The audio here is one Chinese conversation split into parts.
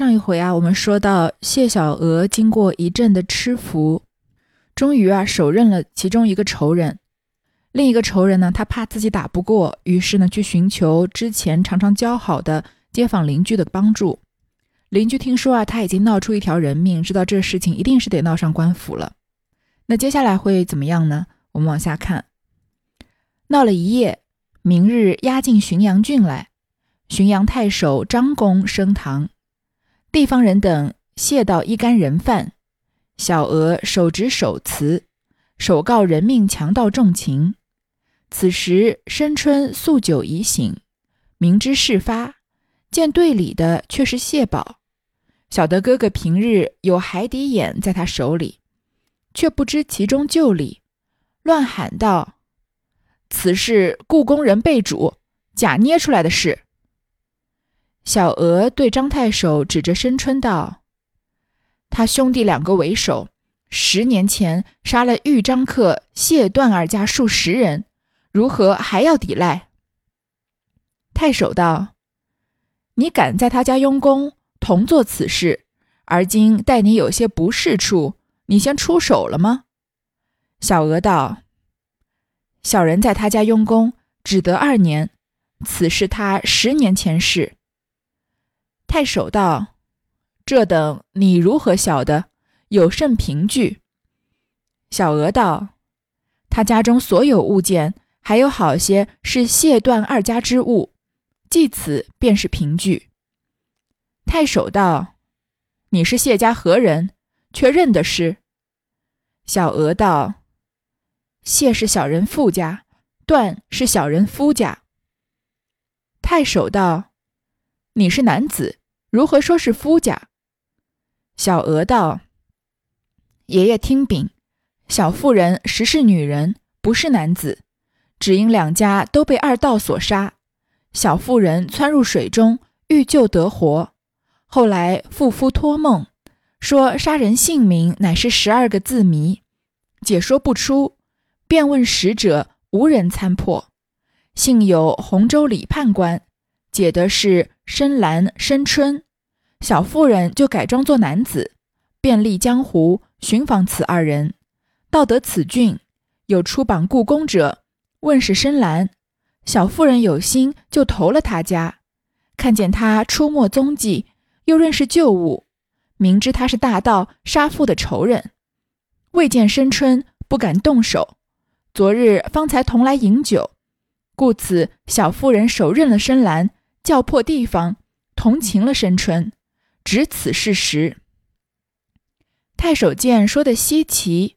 上一回啊，我们说到谢小娥经过一阵的吃服，终于啊手刃了其中一个仇人。另一个仇人呢，他怕自己打不过，于是呢去寻求之前常常交好的街坊邻居的帮助。邻居听说啊他已经闹出一条人命，知道这事情一定是得闹上官府了。那接下来会怎么样呢？我们往下看。闹了一夜，明日押进浔阳郡来，浔阳太守张公升堂。地方人等谢到一干人犯，小娥手执手词，首告人命强盗重情。此时申春宿酒已醒，明知事发，见队里的却是谢宝，晓得哥哥平日有海底眼在他手里，却不知其中旧理，乱喊道：“此事故宫人被主，假捏出来的事。”小娥对张太守指着申春道：“他兄弟两个为首，十年前杀了豫章客谢段二家数十人，如何还要抵赖？”太守道：“你敢在他家佣工，同做此事，而今待你有些不是处，你先出手了吗？”小娥道：“小人在他家佣工，只得二年，此事他十年前事。”太守道：“这等你如何晓得？有甚凭据？”小娥道：“他家中所有物件，还有好些是谢段二家之物，即此便是凭据。”太守道：“你是谢家何人？却认得是？”小娥道：“谢是小人父家，段是小人夫家。”太守道：“你是男子。”如何说是夫家？小娥道：“爷爷听禀，小妇人实是女人，不是男子。只因两家都被二盗所杀，小妇人窜入水中，欲救得活。后来妇夫托梦，说杀人姓名乃是十二个字谜，解说不出，便问使者，无人参破。幸有洪州李判官解的是。”深蓝、深春，小妇人就改装作男子，遍历江湖寻访此二人，到得此郡，有出榜故宫者，问是深蓝，小妇人有心就投了他家，看见他出没踪迹，又认识旧物，明知他是大盗杀父的仇人，未见深春，不敢动手。昨日方才同来饮酒，故此小妇人手刃了深蓝。叫破地方，同情了申春，指此事实。太守见说的稀奇，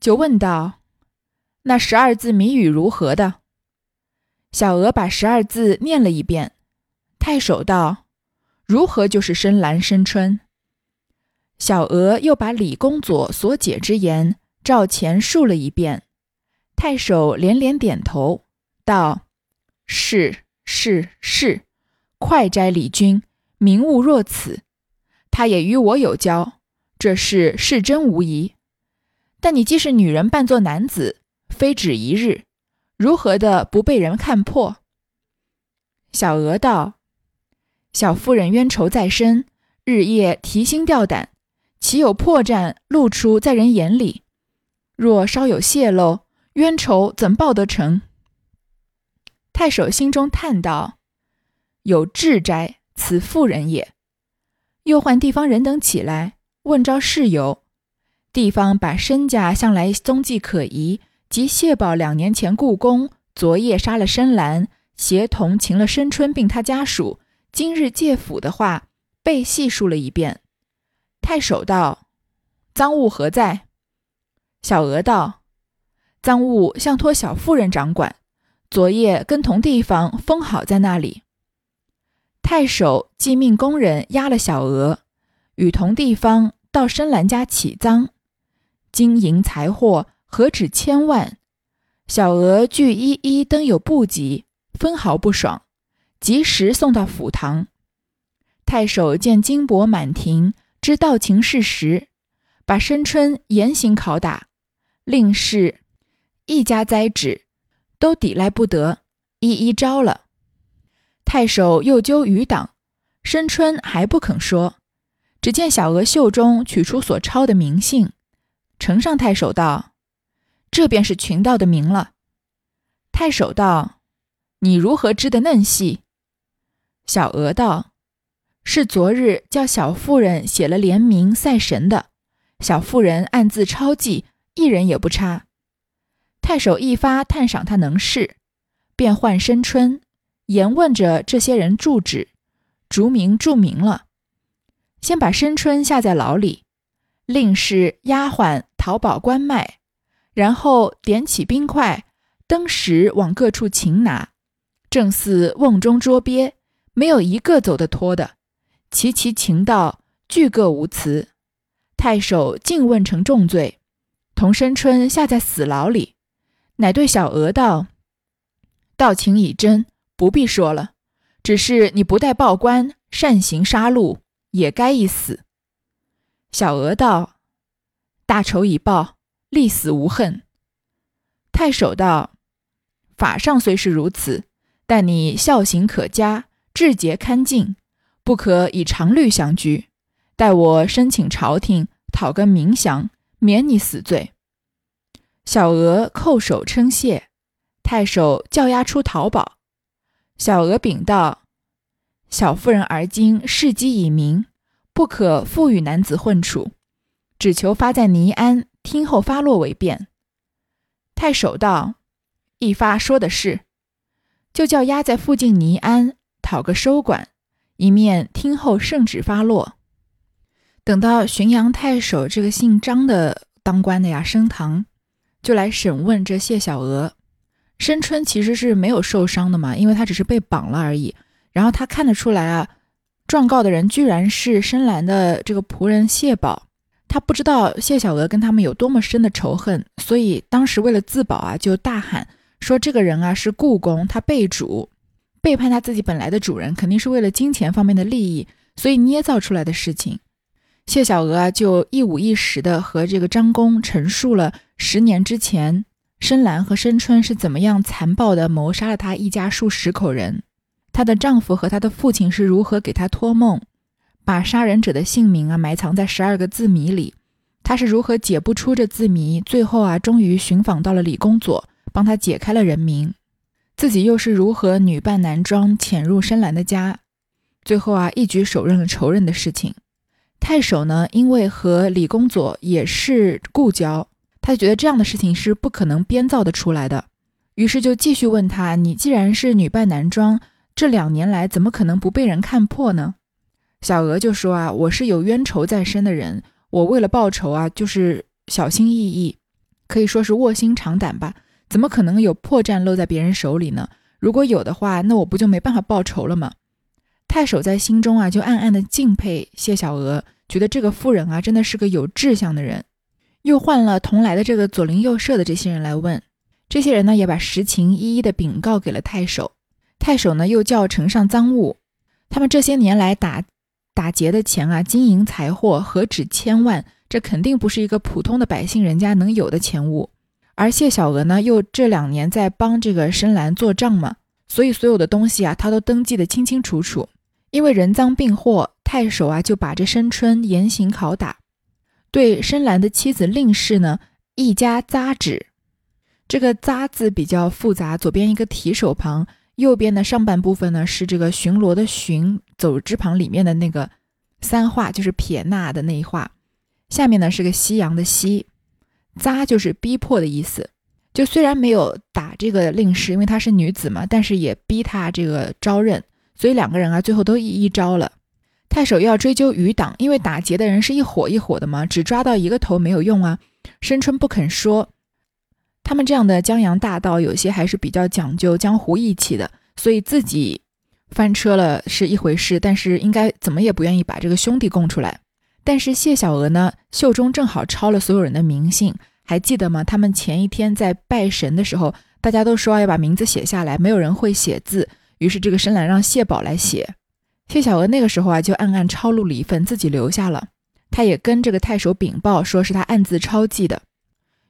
就问道：“那十二字谜语如何的？”小娥把十二字念了一遍。太守道：“如何就是深蓝深春？”小娥又把李公佐所解之言照前述了一遍。太守连连点头，道：“是是是。”快斋李君，名物若此，他也与我有交，这事是真无疑。但你既是女人扮作男子，非止一日，如何的不被人看破？小娥道：“小夫人冤仇在身，日夜提心吊胆，岂有破绽露出在人眼里？若稍有泄露，冤仇怎报得成？”太守心中叹道。有志斋，此妇人也。又唤地方人等起来问招事由。地方把申家向来踪迹可疑，及谢宝两年前故宫昨夜杀了深蓝，协同擒了申春并他家属，今日借府的话，被细述了一遍。太守道：“赃物何在？”小娥道：“赃物向托小妇人掌管，昨夜跟同地方封好在那里。”太守即命工人押了小娥，与同地方到深蓝家起赃，金银财货何止千万。小娥俱一一登有不及，分毫不爽，及时送到府堂。太守见金帛满庭，知道情事实，把申春严刑拷打，令是一家灾止，都抵赖不得，一一招了。太守又纠余党，申春还不肯说，只见小娥袖中取出所抄的名信，呈上太守道：“这便是群盗的名了。”太守道：“你如何知的嫩细？”小娥道：“是昨日叫小妇人写了联名赛神的，小妇人暗自抄记，一人也不差。”太守一发探赏他能事，便唤申春，言问着这些人住址，逐名注明了。先把申春下在牢里，令是丫鬟淘宝关卖，然后点起冰块，登时往各处擒拿，正似瓮中捉鳖，没有一个走得脱的。齐齐擒到，俱各无辞。太守竟问成重罪，同申春下在死牢里。乃对小娥道：“道情已真，不必说了。只是你不带报官，擅行杀戮，也该一死。”小娥道：“大仇已报，立死无恨。”太守道：“法上虽是如此，但你孝行可嘉，志节堪敬，不可以常律相拘。待我申请朝廷，讨个明降，免你死罪。”小娥叩首称谢，太守叫押出淘宝。小娥禀道：“小妇人而今事机已明，不可复与男子混处，只求发在尼安，听候发落为便。”太守道：“一发说的是，就叫押在附近尼安，讨个收管，一面听候圣旨发落。等到浔阳太守这个姓张的当官的呀升堂。”就来审问这谢小娥，申春其实是没有受伤的嘛，因为他只是被绑了而已。然后他看得出来啊，状告的人居然是深蓝的这个仆人谢宝，他不知道谢小娥跟他们有多么深的仇恨，所以当时为了自保啊，就大喊说这个人啊是故宫，他背主，背叛他自己本来的主人，肯定是为了金钱方面的利益，所以捏造出来的事情。谢小娥啊，就一五一十的和这个张公陈述了十年之前深蓝和深春是怎么样残暴的谋杀了他一家数十口人，她的丈夫和她的父亲是如何给她托梦，把杀人者的姓名啊埋藏在十二个字谜里，她是如何解不出这字谜，最后啊终于寻访到了李公佐，帮他解开了人名，自己又是如何女扮男装潜入深蓝的家，最后啊一举手刃了仇人的事情。太守呢，因为和李公佐也是故交，他觉得这样的事情是不可能编造的出来的，于是就继续问他：“你既然是女扮男装，这两年来怎么可能不被人看破呢？”小娥就说：“啊，我是有冤仇在身的人，我为了报仇啊，就是小心翼翼，可以说是卧薪尝胆吧。怎么可能有破绽漏在别人手里呢？如果有的话，那我不就没办法报仇了吗？”太守在心中啊，就暗暗的敬佩谢小娥，觉得这个妇人啊，真的是个有志向的人。又换了同来的这个左邻右舍的这些人来问，这些人呢，也把实情一一的禀告给了太守。太守呢，又叫呈上赃物，他们这些年来打打劫的钱啊，金银财货何止千万，这肯定不是一个普通的百姓人家能有的钱物。而谢小娥呢，又这两年在帮这个深蓝做账嘛，所以所有的东西啊，他都登记的清清楚楚。因为人赃并获，太守啊就把这申春严刑拷打，对深蓝的妻子令氏呢一家扎指。这个“扎”字比较复杂，左边一个提手旁，右边的上半部分呢是这个巡逻的“巡”走之旁里面的那个三画，就是撇捺的那一画，下面呢是个夕阳的“夕”，“扎”就是逼迫的意思。就虽然没有打这个令氏，因为她是女子嘛，但是也逼她这个招认。所以两个人啊，最后都一一招了。太守要追究余党，因为打劫的人是一伙一伙的嘛，只抓到一个头没有用啊。申春不肯说，他们这样的江洋大盗，有些还是比较讲究江湖义气的，所以自己翻车了是一回事，但是应该怎么也不愿意把这个兄弟供出来。但是谢小娥呢，袖中正好抄了所有人的名姓，还记得吗？他们前一天在拜神的时候，大家都说要把名字写下来，没有人会写字。于是这个深蓝让谢宝来写，谢小娥那个时候啊就暗暗抄录了一份，自己留下了。他也跟这个太守禀报，说是他暗自抄记的。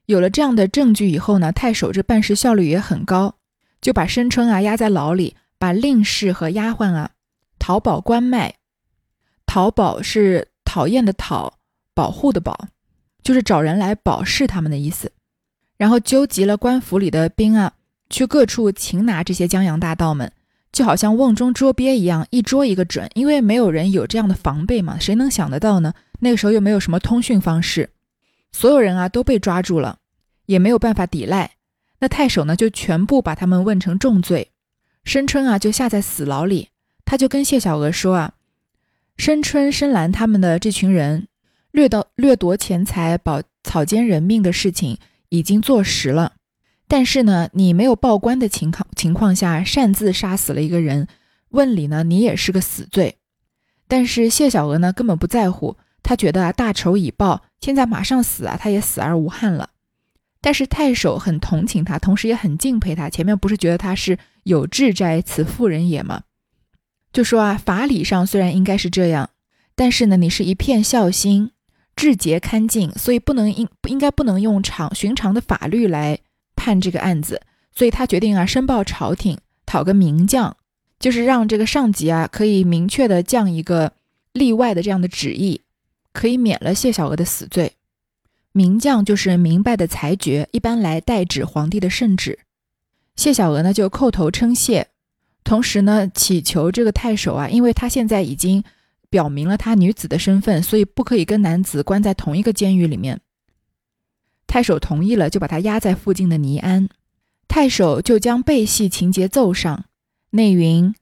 有了这样的证据以后呢，太守这办事效率也很高，就把申春啊押在牢里，把令氏和丫鬟啊淘宝关卖。淘宝是讨厌的讨，保护的保，就是找人来保释他们的意思。然后纠集了官府里的兵啊，去各处擒拿这些江洋大盗们，就好像瓮中捉鳖一样，一捉一个准。因为没有人有这样的防备嘛，谁能想得到呢？那个时候又没有什么通讯方式，所有人啊都被抓住了，也没有办法抵赖。那太守呢，就全部把他们问成重罪。申春啊，就下在死牢里。他就跟谢小娥说啊，申春、申兰他们的这群人掠到掠夺钱财、保草菅人命的事情已经坐实了。但是呢，你没有报官的情况情况下擅自杀死了一个人，问理呢，你也是个死罪。但是谢小娥呢，根本不在乎，他觉得啊，大仇已报，现在马上死啊，他也死而无憾了。但是太守很同情他，同时也很敬佩他。前面不是觉得他是有志哉，此妇人也吗？就说啊，法理上虽然应该是这样，但是呢，你是一片孝心，志节堪敬，所以不能应应该不能用常寻常的法律来判这个案子。所以他决定啊，申报朝廷，讨个明将，就是让这个上级啊，可以明确的降一个例外的这样的旨意，可以免了谢小娥的死罪。明将就是明白的裁决，一般来代指皇帝的圣旨。谢小娥呢就叩头称谢，同时呢祈求这个太守啊，因为他现在已经表明了他女子的身份，所以不可以跟男子关在同一个监狱里面。太守同意了，就把他押在附近的尼安。太守就将背戏情节奏上，内云：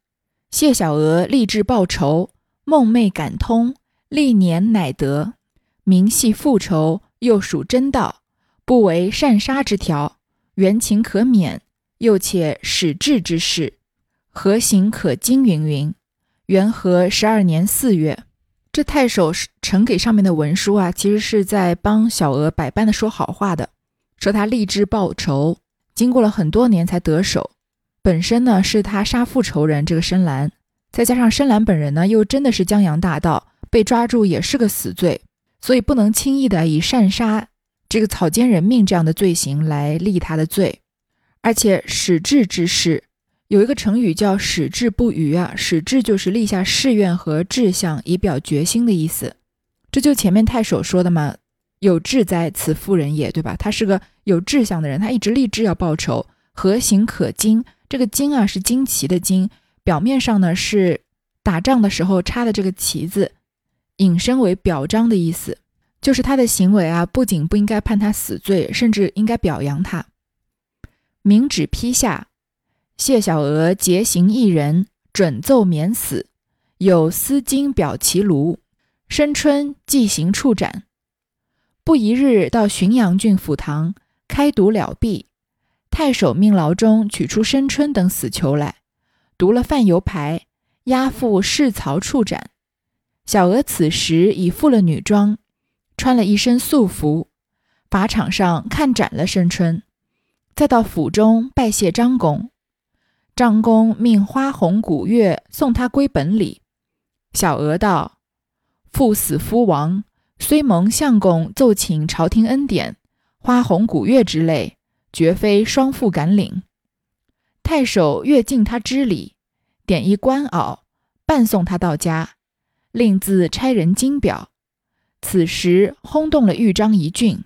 谢小娥立志报仇，梦寐感通，历年乃得，明系复仇。又属真道，不为善杀之条，原情可免。又且始至之事，何行可经？云云。元和十二年四月，这太守呈给上面的文书啊，其实是在帮小娥百般的说好话的，说他立志报仇，经过了很多年才得手。本身呢是他杀父仇人这个深蓝，再加上深蓝本人呢又真的是江洋大盗，被抓住也是个死罪。所以不能轻易的以擅杀这个草菅人命这样的罪行来立他的罪，而且始至之事有一个成语叫矢志不渝啊，矢志就是立下誓愿和志向以表决心的意思。这就前面太守说的嘛，有志哉此妇人也，对吧？他是个有志向的人，他一直立志要报仇。何行可惊？这个惊啊是惊奇的惊，表面上呢是打仗的时候插的这个旗子。引申为表彰的意思，就是他的行为啊，不仅不应该判他死罪，甚至应该表扬他。明旨批下，谢小娥结行一人，准奏免死。有司金表其庐，申春即行处斩。不一日到浔阳郡府堂开读了毕，太守命牢中取出申春等死囚来，读了范油牌，押赴市曹处斩。小娥此时已负了女装，穿了一身素服，法场上看斩了申春，再到府中拜谢张公。张公命花红古月送他归本里。小娥道：“父死夫亡，虽蒙相公奏请朝廷恩典，花红古月之类，绝非双父敢领。”太守越敬他之礼，点一官袄，伴送他到家。令自差人金表，此时轰动了豫章一郡。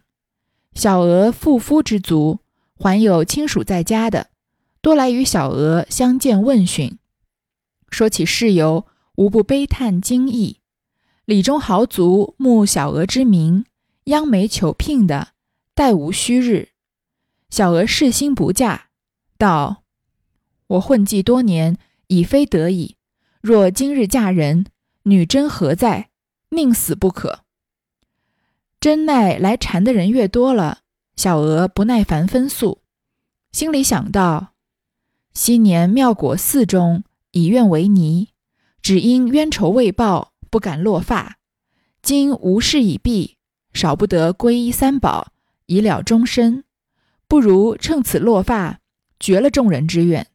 小娥负夫之族，还有亲属在家的，多来与小娥相见问讯。说起事由，无不悲叹惊异。里中豪族慕小娥之名，央媒求聘的，待无虚日。小娥誓心不嫁，道：“我混迹多年，已非得已。若今日嫁人。”女真何在？宁死不可。真奈来缠的人越多了，小娥不耐烦分诉，心里想到：昔年妙果寺中以愿为尼，只因冤仇未报，不敢落发。今无事已毕，少不得皈依三宝，以了终身。不如趁此落发，绝了众人之愿。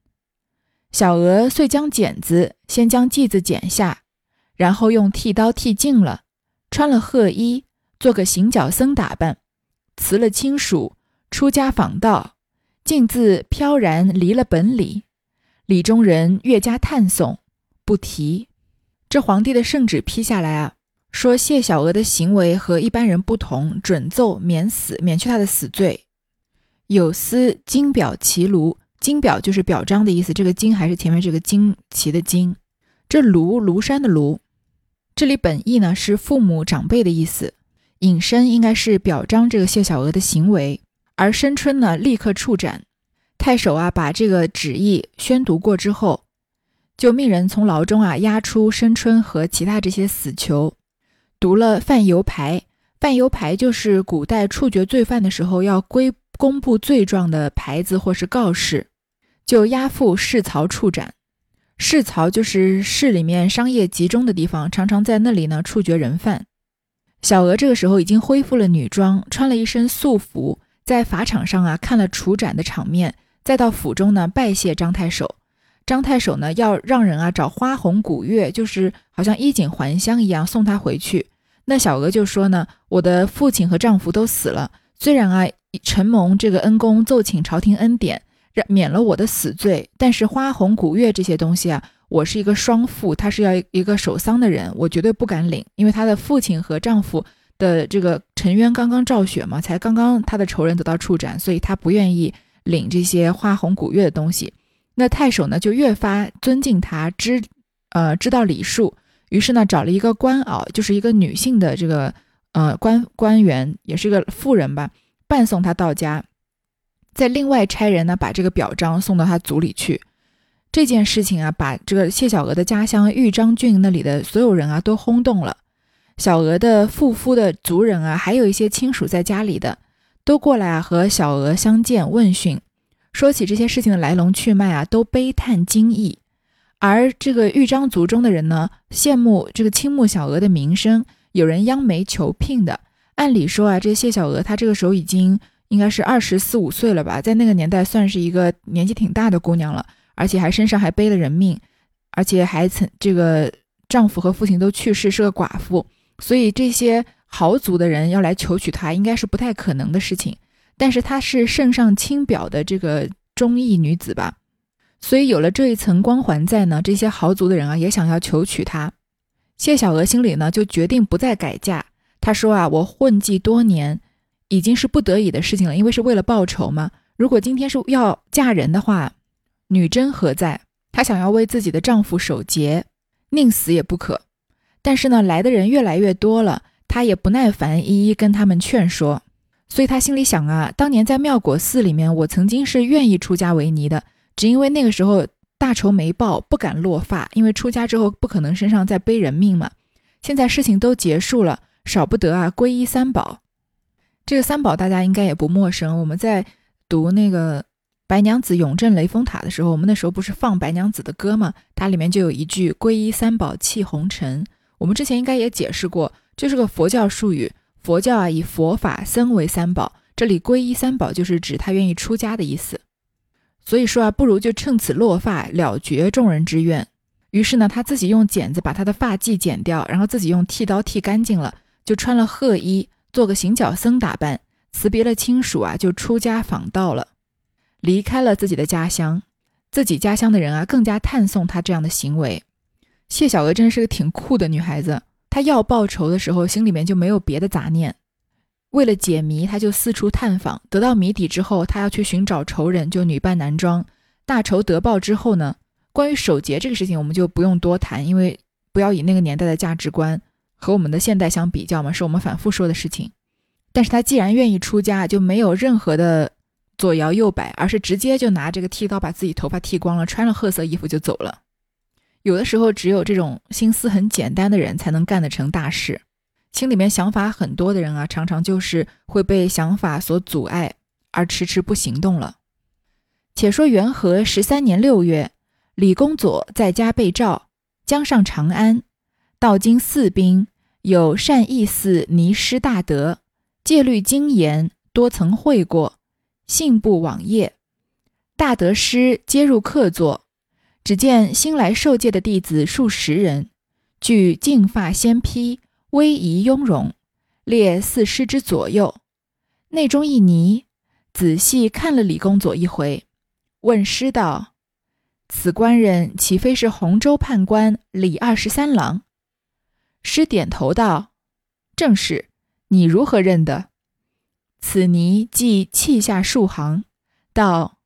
小娥遂将剪子先将髻子剪下。然后用剃刀剃净了，穿了褐衣，做个行脚僧打扮，辞了亲属，出家访道，径自飘然离了本里。里中人越加叹颂，不提。这皇帝的圣旨批下来啊，说谢小娥的行为和一般人不同，准奏免死，免去他的死罪。有司金表齐庐，金表就是表彰的意思，这个金还是前面这个旌旗的金。这庐庐山的庐，这里本意呢是父母长辈的意思，引申应该是表彰这个谢小娥的行为。而申春呢立刻处斩。太守啊把这个旨意宣读过之后，就命人从牢中啊押出申春和其他这些死囚。读了犯犹牌，犯犹牌就是古代处决罪犯的时候要归公布罪状的牌子或是告示，就押赴市曹处斩。市曹就是市里面商业集中的地方，常常在那里呢处决人犯。小娥这个时候已经恢复了女装，穿了一身素服，在法场上啊看了处斩的场面，再到府中呢拜谢张太守。张太守呢，要让人啊找花红古月，就是好像衣锦还乡一样送他回去。那小娥就说呢，我的父亲和丈夫都死了，虽然啊承蒙这个恩公奏请朝廷恩典，让免了我的死罪，但是花红古月这些东西啊，我是一个双父，他是要一个守丧的人，我绝对不敢领，因为他的父亲和丈夫的这个沉冤刚刚昭雪嘛，才刚刚他的仇人得到处斩，所以他不愿意领这些花红古月的东西。那太守呢，就越发尊敬他，知，呃，知道礼数，于是呢，找了一个官袄，就是一个女性的这个，呃，官官员，也是个妇人吧，伴送他到家，再另外差人呢，把这个表彰送到他族里去。这件事情啊，把这个谢小娥的家乡豫章郡那里的所有人啊，都轰动了。小娥的父夫的族人啊，还有一些亲属在家里的，都过来啊，和小娥相见问讯。说起这些事情的来龙去脉啊，都悲叹惊异。而这个豫章族中的人呢，羡慕这个青木小娥的名声，有人央媒求聘的。按理说啊，这谢小娥她这个时候已经应该是二十四五岁了吧，在那个年代算是一个年纪挺大的姑娘了，而且还身上还背了人命，而且还曾这个丈夫和父亲都去世，是个寡妇，所以这些豪族的人要来求娶她，应该是不太可能的事情。但是她是圣上亲表的这个忠义女子吧，所以有了这一层光环在呢，这些豪族的人啊也想要求娶她。谢小娥心里呢就决定不再改嫁。她说啊，我混迹多年，已经是不得已的事情了，因为是为了报仇嘛。如果今天是要嫁人的话，女真何在？她想要为自己的丈夫守节，宁死也不可。但是呢，来的人越来越多了，他也不耐烦，一一跟他们劝说。所以他心里想啊，当年在妙果寺里面，我曾经是愿意出家为尼的，只因为那个时候大仇没报，不敢落发，因为出家之后不可能身上再背人命嘛。现在事情都结束了，少不得啊，皈依三宝。这个三宝大家应该也不陌生。我们在读那个白娘子永镇雷峰塔的时候，我们那时候不是放白娘子的歌吗？它里面就有一句“皈依三宝弃红尘”。我们之前应该也解释过，这是个佛教术语。佛教啊，以佛法僧为三宝，这里皈依三宝就是指他愿意出家的意思。所以说啊，不如就趁此落发，了绝众人之愿。于是呢，他自己用剪子把他的发髻剪掉，然后自己用剃刀剃干净了，就穿了褐衣，做个行脚僧打扮，辞别了亲属啊，就出家访道了，离开了自己的家乡。自己家乡的人啊，更加叹颂他这样的行为。谢小娥真的是个挺酷的女孩子。她要报仇的时候，心里面就没有别的杂念。为了解谜，她就四处探访。得到谜底之后，她要去寻找仇人，就女扮男装。大仇得报之后呢，关于守节这个事情，我们就不用多谈，因为不要以那个年代的价值观和我们的现代相比较嘛，是我们反复说的事情。但是她既然愿意出家，就没有任何的左摇右摆，而是直接就拿这个剃刀把自己头发剃光了，穿了褐色衣服就走了。有的时候，只有这种心思很简单的人才能干得成大事。心里面想法很多的人啊，常常就是会被想法所阻碍，而迟迟不行动了。且说元和十三年六月，李公佐在家被召，将上长安，道经四兵，有善义寺尼师大德，戒律精严，多曾会过，信步往业。大德师皆入客座。只见新来受戒的弟子数十人，俱净发鲜披，威仪雍容，列四师之左右。内中一尼仔细看了李公佐一回，问师道：“此官人岂非是洪州判官李二十三郎？”师点头道：“正是。你如何认得？此泥即泣下数行，道：“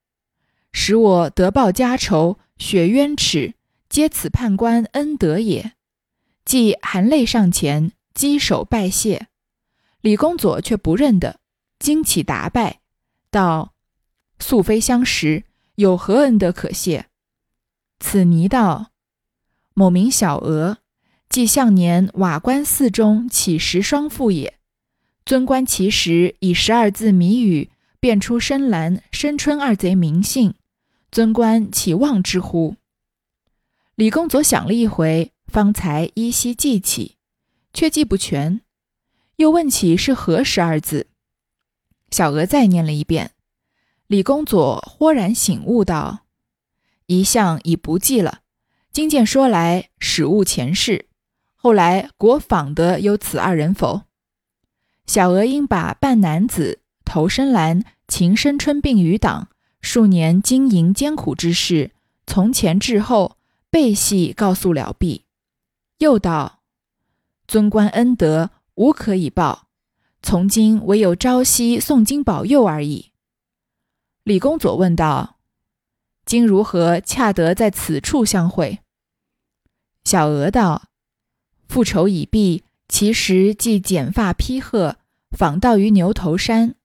使我得报家仇，雪冤耻，皆此判官恩德也。”即含泪上前，稽首拜谢。李公佐却不认得，惊起答拜，道：“素非相识，有何恩德可谢？”此泥道：“某名小娥，即向年瓦官寺中乞食双妇也。”尊官其时以十二字谜语辨出深蓝、深春二贼名姓，尊官岂忘之乎？李公佐想了一回，方才依稀记起，却记不全，又问起是何十二字。小娥再念了一遍，李公佐豁然醒悟道：“一向已不记了，今见说来，始悟前世。后来国访得有此二人否？”小娥应把半男子头深蓝、情深春并余党数年经营艰苦之事，从前至后背细告诉了毕，又道：“尊官恩德无可以报，从今唯有朝夕诵经保佑而已。”李公佐问道：“今如何恰得在此处相会？”小娥道：“复仇已毕。”其实即剪发披鹤，访道于牛头山。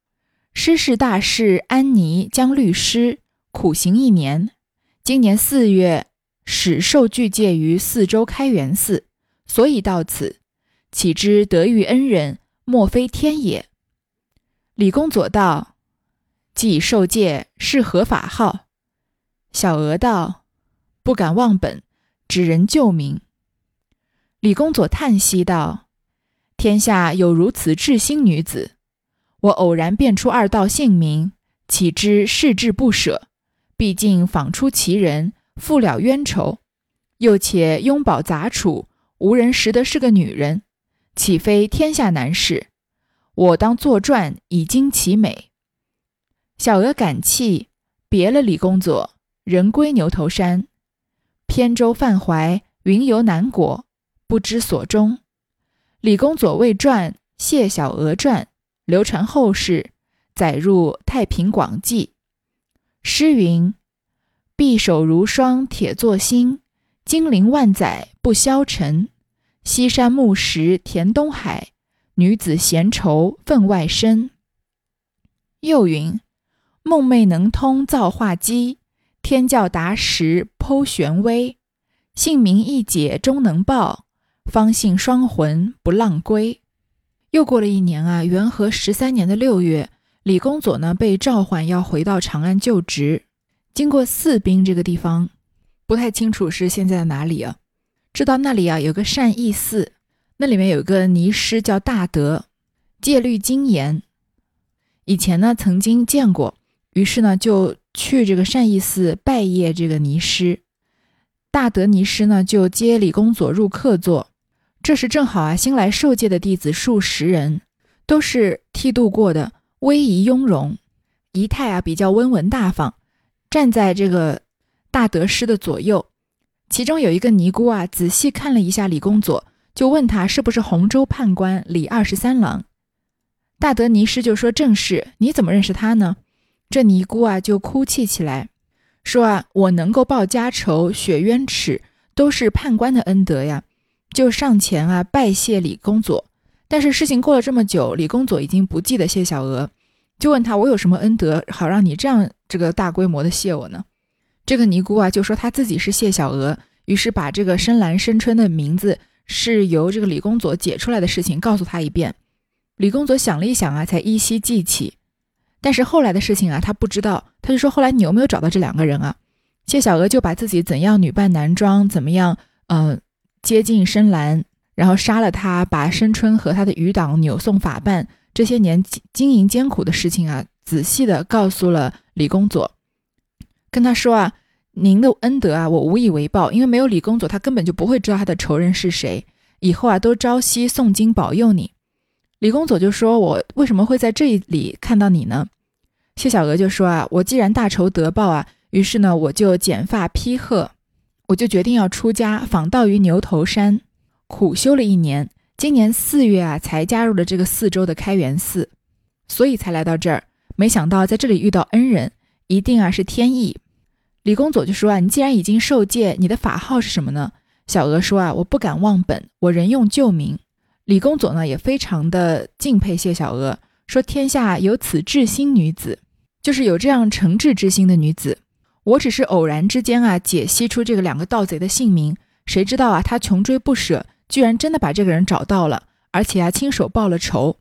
师事大士安妮将律师苦行一年。今年四月，始受具戒于四周开元寺，所以到此。岂知得遇恩人，莫非天也？李公佐道：“既受戒，是何法号？”小娥道：“不敢忘本，只人救名。”李公佐叹息道。天下有如此至心女子，我偶然辨出二道姓名，岂知世志不舍？毕竟访出其人，复了冤仇，又且拥宝杂处，无人识得是个女人，岂非天下难事？我当作传以惊其美。小娥感泣，别了李公佐，人归牛头山。扁舟泛淮，云游南国，不知所终。李公佐未传《谢小娥传》，流传后世，载入《太平广记》。诗云：“匕首如霜铁作心，金陵万载不消沉。西山暮石填东海，女子闲愁分外深。”又云：“梦寐能通造化机，天教达时剖玄微。姓名一解终能报。”方信双魂不浪归。又过了一年啊，元和十三年的六月，李公佐呢被召唤要回到长安就职。经过四兵这个地方，不太清楚是现在的哪里啊？知道那里啊有个善义寺，那里面有个尼师叫大德，戒律精严。以前呢曾经见过，于是呢就去这个善义寺拜谒这个尼师。大德尼师呢就接李公佐入客座。这时正好啊，新来受戒的弟子数十人，都是剃度过的，威仪雍容，仪态啊比较温文大方，站在这个大德师的左右。其中有一个尼姑啊，仔细看了一下李公佐，就问他是不是洪州判官李二十三郎。大德尼师就说正是。你怎么认识他呢？这尼姑啊就哭泣起来，说啊，我能够报家仇、雪冤耻，都是判官的恩德呀。就上前啊拜谢李公佐，但是事情过了这么久，李公佐已经不记得谢小娥，就问他我有什么恩德好让你这样这个大规模的谢我呢？这个尼姑啊就说她自己是谢小娥，于是把这个深蓝深春的名字是由这个李公佐解出来的事情告诉他一遍。李公佐想了一想啊，才依稀记起，但是后来的事情啊他不知道，他就说后来你有没有找到这两个人啊？谢小娥就把自己怎样女扮男装，怎么样，嗯。接近深蓝，然后杀了他，把深春和他的余党扭送法办，这些年经营艰苦的事情啊，仔细的告诉了李公佐，跟他说啊，您的恩德啊，我无以为报，因为没有李公佐，他根本就不会知道他的仇人是谁。以后啊，都朝夕诵经保佑你。李公佐就说：“我为什么会在这里看到你呢？”谢小娥就说：“啊，我既然大仇得报啊，于是呢，我就剪发披鹤。”我就决定要出家，访道于牛头山，苦修了一年。今年四月啊才加入了这个四周的开元寺，所以才来到这儿。没想到在这里遇到恩人，一定啊是天意。李公佐就说啊，你既然已经受戒，你的法号是什么呢？小娥说啊，我不敢忘本，我仍用旧名。李公佐呢也非常的敬佩谢小娥，说天下有此至心女子，就是有这样诚挚之心的女子。我只是偶然之间啊解析出这个两个盗贼的姓名，谁知道啊他穷追不舍，居然真的把这个人找到了，而且啊亲手报了仇。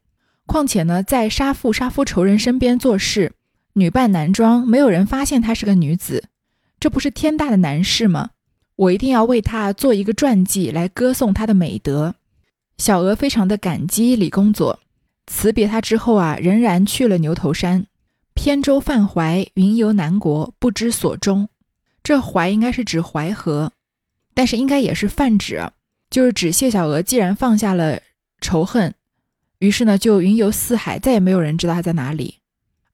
况且呢，在杀父杀夫仇人身边做事，女扮男装，没有人发现她是个女子，这不是天大的难事吗？我一定要为她做一个传记来歌颂她的美德。小娥非常的感激李公佐，辞别他之后啊，仍然去了牛头山，扁舟泛淮，云游南国，不知所终。这淮应该是指淮河，但是应该也是泛指，就是指谢小娥既然放下了仇恨。于是呢，就云游四海，再也没有人知道他在哪里。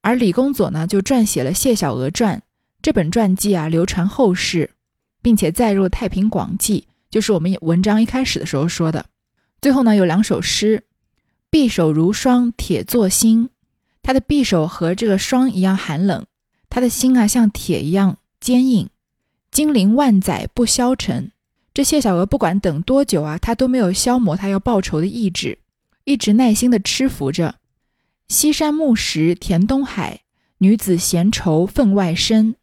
而李公佐呢，就撰写了《谢小娥传》这本传记啊，流传后世，并且载入《太平广记》，就是我们文章一开始的时候说的。最后呢，有两首诗：“匕首如霜，铁作心。”他的匕首和这个霜一样寒冷，他的心啊，像铁一样坚硬。精陵万载不消沉。这谢小娥不管等多久啊，他都没有消磨他要报仇的意志。一直耐心地吃服着。西山木石填东海，女子闲愁分外深。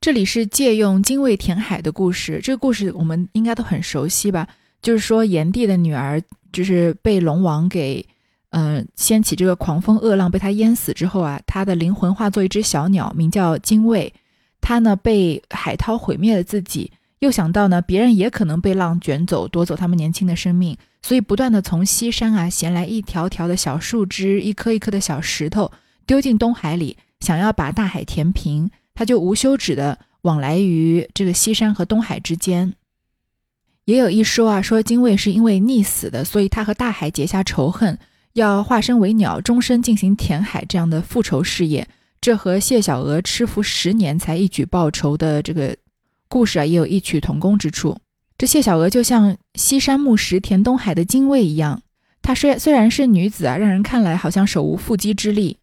这里是借用精卫填海的故事。这个故事我们应该都很熟悉吧？就是说炎帝的女儿就是被龙王给，嗯，掀起这个狂风恶浪，被他淹死之后啊，他的灵魂化作一只小鸟，名叫精卫。他呢被海涛毁灭了自己，又想到呢别人也可能被浪卷走，夺走他们年轻的生命。所以不断的从西山啊衔来一条条的小树枝，一颗一颗的小石头，丢进东海里，想要把大海填平。他就无休止的往来于这个西山和东海之间。也有一说啊，说精卫是因为溺死的，所以他和大海结下仇恨，要化身为鸟，终身进行填海这样的复仇事业。这和谢小娥吃服十年才一举报仇的这个故事啊，也有异曲同工之处。这谢小娥就像西山木石填东海的精卫一样，她虽虽然是女子啊，让人看来好像手无缚鸡之力，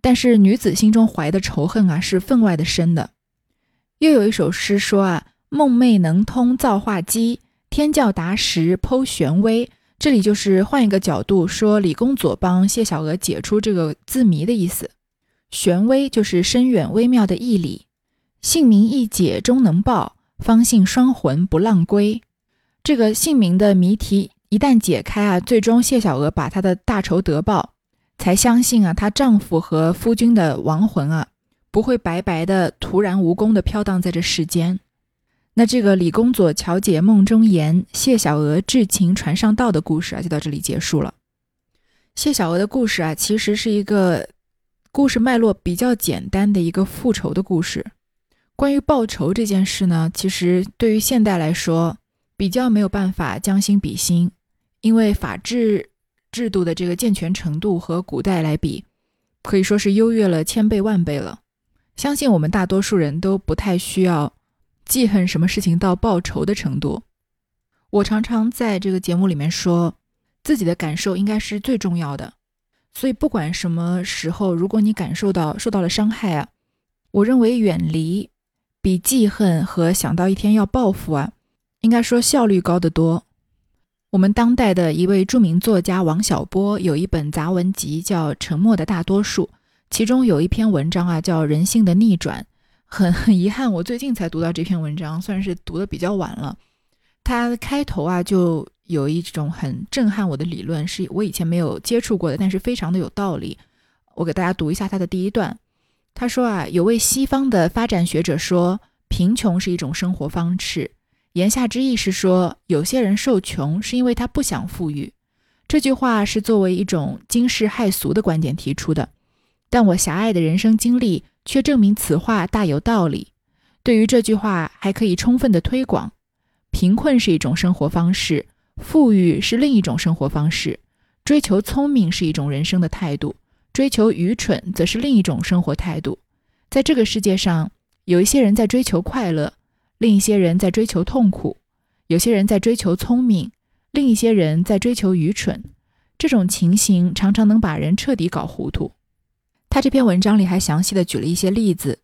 但是女子心中怀的仇恨啊是分外的深的。又有一首诗说啊，梦寐能通造化机，天教达时剖玄微。这里就是换一个角度说，李公佐帮谢小娥解出这个字谜的意思。玄微就是深远微妙的义理，姓名一解终能报。方信双魂不浪归，这个姓名的谜题一旦解开啊，最终谢小娥把她的大仇得报，才相信啊，她丈夫和夫君的亡魂啊，不会白白的、徒然无功的飘荡在这世间。那这个李公佐巧解梦中言，谢小娥至情传上道的故事啊，就到这里结束了。谢小娥的故事啊，其实是一个故事脉络比较简单的一个复仇的故事。关于报仇这件事呢，其实对于现代来说，比较没有办法将心比心，因为法治制度的这个健全程度和古代来比，可以说是优越了千倍万倍了。相信我们大多数人都不太需要记恨什么事情到报仇的程度。我常常在这个节目里面说，自己的感受应该是最重要的，所以不管什么时候，如果你感受到受到了伤害啊，我认为远离。比记恨和想到一天要报复啊，应该说效率高得多。我们当代的一位著名作家王小波有一本杂文集叫《沉默的大多数》，其中有一篇文章啊叫《人性的逆转》。很很遗憾，我最近才读到这篇文章，算是读的比较晚了。它开头啊就有一种很震撼我的理论，是我以前没有接触过的，但是非常的有道理。我给大家读一下它的第一段。他说啊，有位西方的发展学者说，贫穷是一种生活方式。言下之意是说，有些人受穷是因为他不想富裕。这句话是作为一种惊世骇俗的观点提出的，但我狭隘的人生经历却证明此话大有道理。对于这句话，还可以充分的推广：贫困是一种生活方式，富裕是另一种生活方式，追求聪明是一种人生的态度。追求愚蠢，则是另一种生活态度。在这个世界上，有一些人在追求快乐，另一些人在追求痛苦；有些人在追求聪明，另一些人在追求愚蠢。这种情形常常能把人彻底搞糊涂。他这篇文章里还详细的举了一些例子，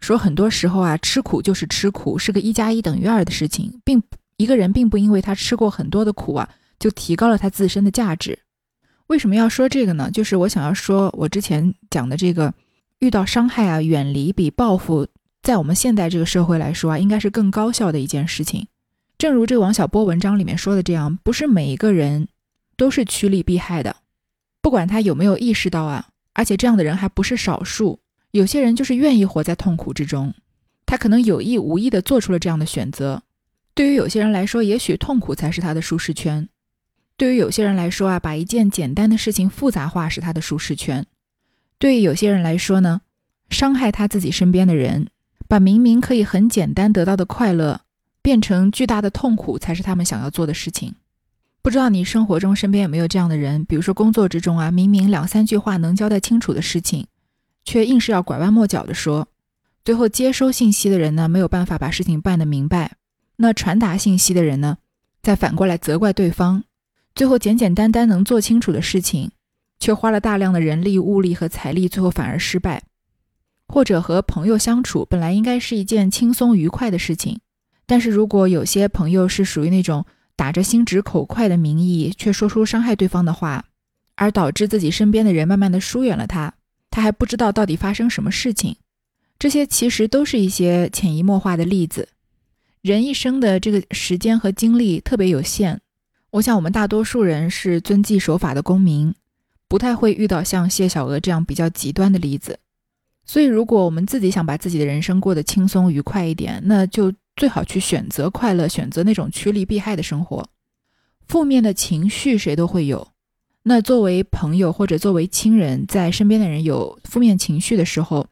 说很多时候啊，吃苦就是吃苦，是个一加一等于二的事情，并一个人并不因为他吃过很多的苦啊，就提高了他自身的价值。为什么要说这个呢？就是我想要说，我之前讲的这个，遇到伤害啊，远离比报复，在我们现代这个社会来说啊，应该是更高效的一件事情。正如这王小波文章里面说的这样，不是每一个人都是趋利避害的，不管他有没有意识到啊，而且这样的人还不是少数。有些人就是愿意活在痛苦之中，他可能有意无意的做出了这样的选择。对于有些人来说，也许痛苦才是他的舒适圈。对于有些人来说啊，把一件简单的事情复杂化是他的舒适圈；对于有些人来说呢，伤害他自己身边的人，把明明可以很简单得到的快乐变成巨大的痛苦，才是他们想要做的事情。不知道你生活中身边有没有这样的人？比如说工作之中啊，明明两三句话能交代清楚的事情，却硬是要拐弯抹角的说，最后接收信息的人呢，没有办法把事情办得明白，那传达信息的人呢，再反过来责怪对方。最后简简单单能做清楚的事情，却花了大量的人力、物力和财力，最后反而失败。或者和朋友相处本来应该是一件轻松愉快的事情，但是如果有些朋友是属于那种打着心直口快的名义，却说出伤害对方的话，而导致自己身边的人慢慢的疏远了他，他还不知道到底发生什么事情。这些其实都是一些潜移默化的例子。人一生的这个时间和精力特别有限。我想，我们大多数人是遵纪守法的公民，不太会遇到像谢小娥这样比较极端的例子。所以，如果我们自己想把自己的人生过得轻松愉快一点，那就最好去选择快乐，选择那种趋利避害的生活。负面的情绪谁都会有，那作为朋友或者作为亲人，在身边的人有负面情绪的时候，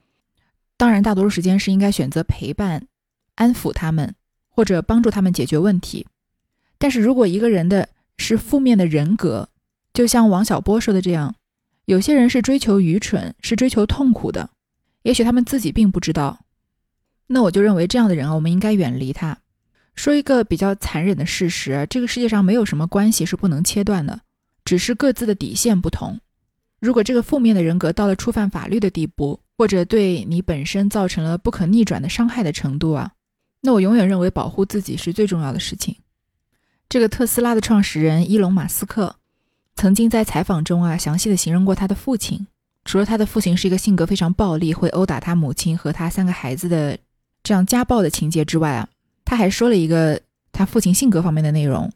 当然大多数时间是应该选择陪伴、安抚他们，或者帮助他们解决问题。但是如果一个人的是负面的人格，就像王小波说的这样，有些人是追求愚蠢，是追求痛苦的，也许他们自己并不知道。那我就认为这样的人啊，我们应该远离他。说一个比较残忍的事实：这个世界上没有什么关系是不能切断的，只是各自的底线不同。如果这个负面的人格到了触犯法律的地步，或者对你本身造成了不可逆转的伤害的程度啊，那我永远认为保护自己是最重要的事情。这个特斯拉的创始人伊隆·马斯克曾经在采访中啊，详细的形容过他的父亲。除了他的父亲是一个性格非常暴力、会殴打他母亲和他三个孩子的这样家暴的情节之外啊，他还说了一个他父亲性格方面的内容，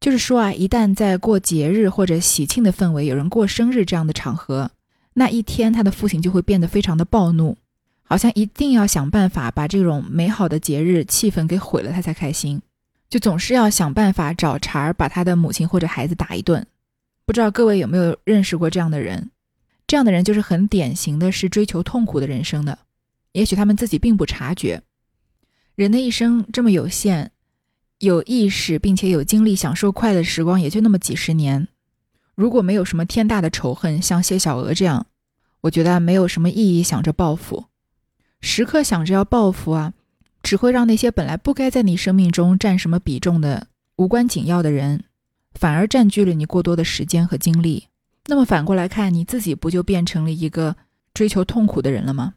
就是说啊，一旦在过节日或者喜庆的氛围，有人过生日这样的场合，那一天他的父亲就会变得非常的暴怒，好像一定要想办法把这种美好的节日气氛给毁了，他才开心。就总是要想办法找茬儿，把他的母亲或者孩子打一顿。不知道各位有没有认识过这样的人？这样的人就是很典型的是追求痛苦的人生的。也许他们自己并不察觉。人的一生这么有限，有意识并且有精力享受快乐时光也就那么几十年。如果没有什么天大的仇恨，像谢小娥这样，我觉得没有什么意义想着报复，时刻想着要报复啊。只会让那些本来不该在你生命中占什么比重的无关紧要的人，反而占据了你过多的时间和精力。那么反过来看，你自己不就变成了一个追求痛苦的人了吗？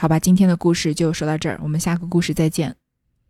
好吧，今天的故事就说到这儿，我们下个故事再见。